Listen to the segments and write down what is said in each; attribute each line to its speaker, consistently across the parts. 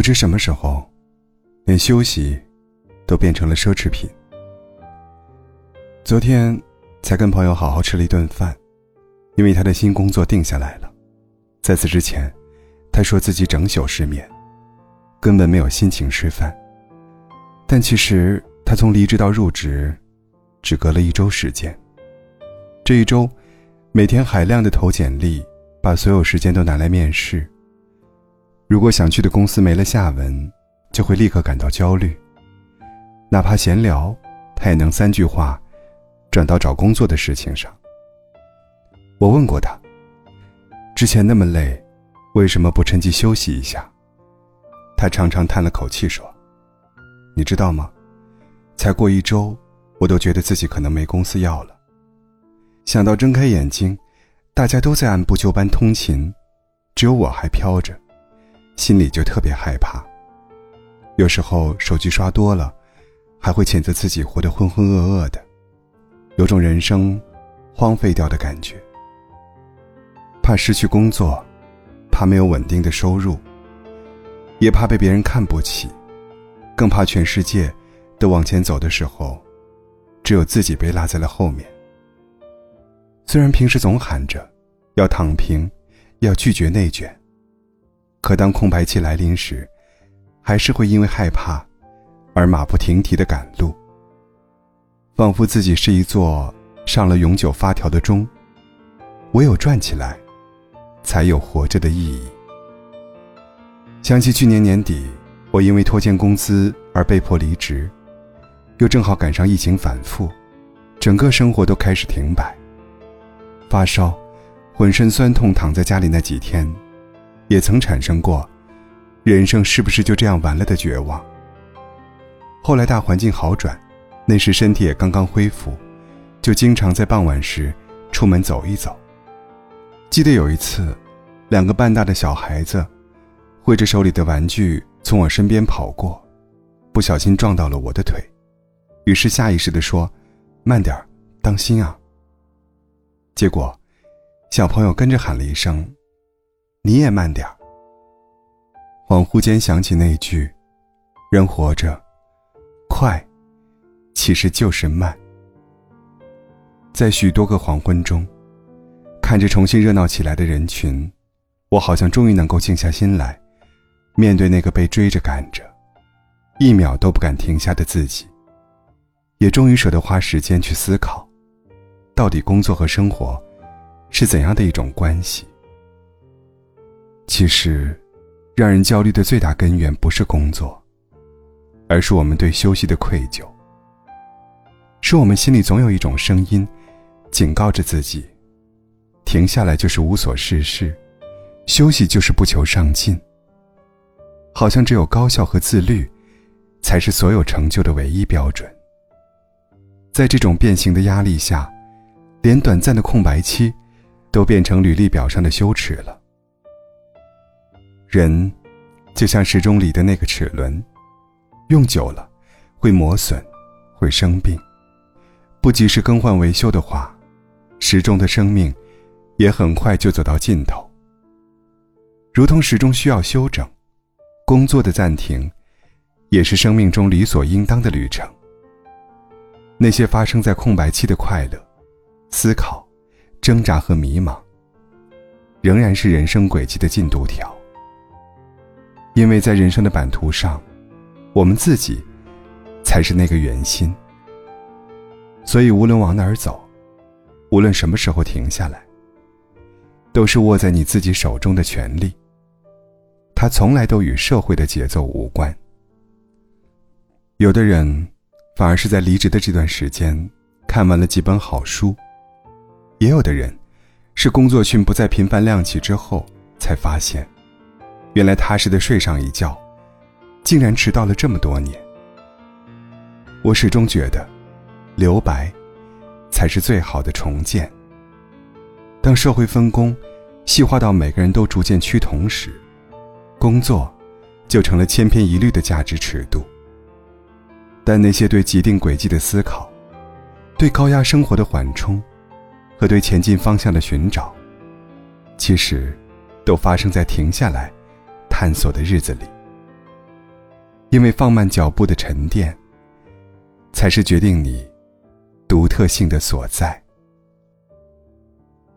Speaker 1: 不知什么时候，连休息都变成了奢侈品。昨天才跟朋友好好吃了一顿饭，因为他的新工作定下来了。在此之前，他说自己整宿失眠，根本没有心情吃饭。但其实他从离职到入职，只隔了一周时间。这一周，每天海量的投简历，把所有时间都拿来面试。如果想去的公司没了下文，就会立刻感到焦虑。哪怕闲聊，他也能三句话，转到找工作的事情上。我问过他，之前那么累，为什么不趁机休息一下？他长长叹了口气说：“你知道吗？才过一周，我都觉得自己可能没公司要了。”想到睁开眼睛，大家都在按部就班通勤，只有我还飘着，心里就特别害怕。有时候手机刷多了，还会谴责自己活得浑浑噩噩的，有种人生荒废掉的感觉。怕失去工作，怕没有稳定的收入，也怕被别人看不起，更怕全世界都往前走的时候，只有自己被落在了后面。虽然平时总喊着要躺平，要拒绝内卷，可当空白期来临时，还是会因为害怕而马不停蹄的赶路。仿佛自己是一座上了永久发条的钟，唯有转起来，才有活着的意义。想起去年年底，我因为拖欠工资而被迫离职，又正好赶上疫情反复，整个生活都开始停摆。发烧，浑身酸痛，躺在家里那几天，也曾产生过“人生是不是就这样完了”的绝望。后来大环境好转，那时身体也刚刚恢复，就经常在傍晚时出门走一走。记得有一次，两个半大的小孩子挥着手里的玩具从我身边跑过，不小心撞到了我的腿，于是下意识地说：“慢点当心啊。”结果，小朋友跟着喊了一声：“你也慢点儿。”恍惚间想起那句：“人活着，快，其实就是慢。”在许多个黄昏中，看着重新热闹起来的人群，我好像终于能够静下心来，面对那个被追着赶着，一秒都不敢停下的自己，也终于舍得花时间去思考。到底工作和生活是怎样的一种关系？其实，让人焦虑的最大根源不是工作，而是我们对休息的愧疚。是我们心里总有一种声音，警告着自己：停下来就是无所事事，休息就是不求上进。好像只有高效和自律，才是所有成就的唯一标准。在这种变形的压力下。连短暂的空白期，都变成履历表上的羞耻了。人，就像时钟里的那个齿轮，用久了会磨损，会生病。不及时更换维修的话，时钟的生命也很快就走到尽头。如同时钟需要修整，工作的暂停，也是生命中理所应当的旅程。那些发生在空白期的快乐。思考、挣扎和迷茫，仍然是人生轨迹的进度条。因为在人生的版图上，我们自己才是那个圆心。所以，无论往哪儿走，无论什么时候停下来，都是握在你自己手中的权利。它从来都与社会的节奏无关。有的人，反而是在离职的这段时间，看完了几本好书。也有的人，是工作群不再频繁亮起之后，才发现，原来踏实的睡上一觉，竟然迟到了这么多年。我始终觉得，留白，才是最好的重建。当社会分工细化到每个人都逐渐趋同时，工作，就成了千篇一律的价值尺度。但那些对既定轨迹的思考，对高压生活的缓冲。和对前进方向的寻找，其实，都发生在停下来、探索的日子里。因为放慢脚步的沉淀，才是决定你独特性的所在。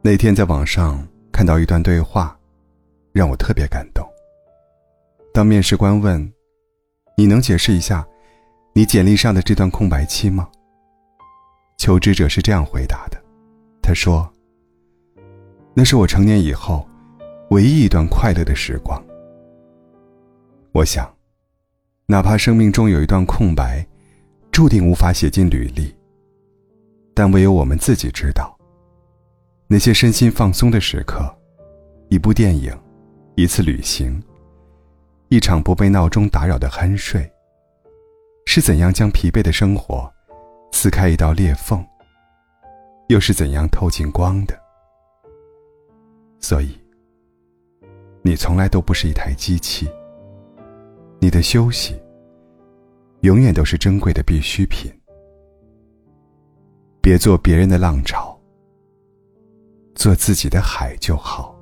Speaker 1: 那天在网上看到一段对话，让我特别感动。当面试官问：“你能解释一下你简历上的这段空白期吗？”求职者是这样回答的：“他说，那是我成年以后唯一一段快乐的时光。我想。”哪怕生命中有一段空白，注定无法写进履历。但唯有我们自己知道，那些身心放松的时刻，一部电影，一次旅行，一场不被闹钟打扰的酣睡，是怎样将疲惫的生活撕开一道裂缝，又是怎样透进光的。所以，你从来都不是一台机器。你的休息，永远都是珍贵的必需品。别做别人的浪潮，做自己的海就好。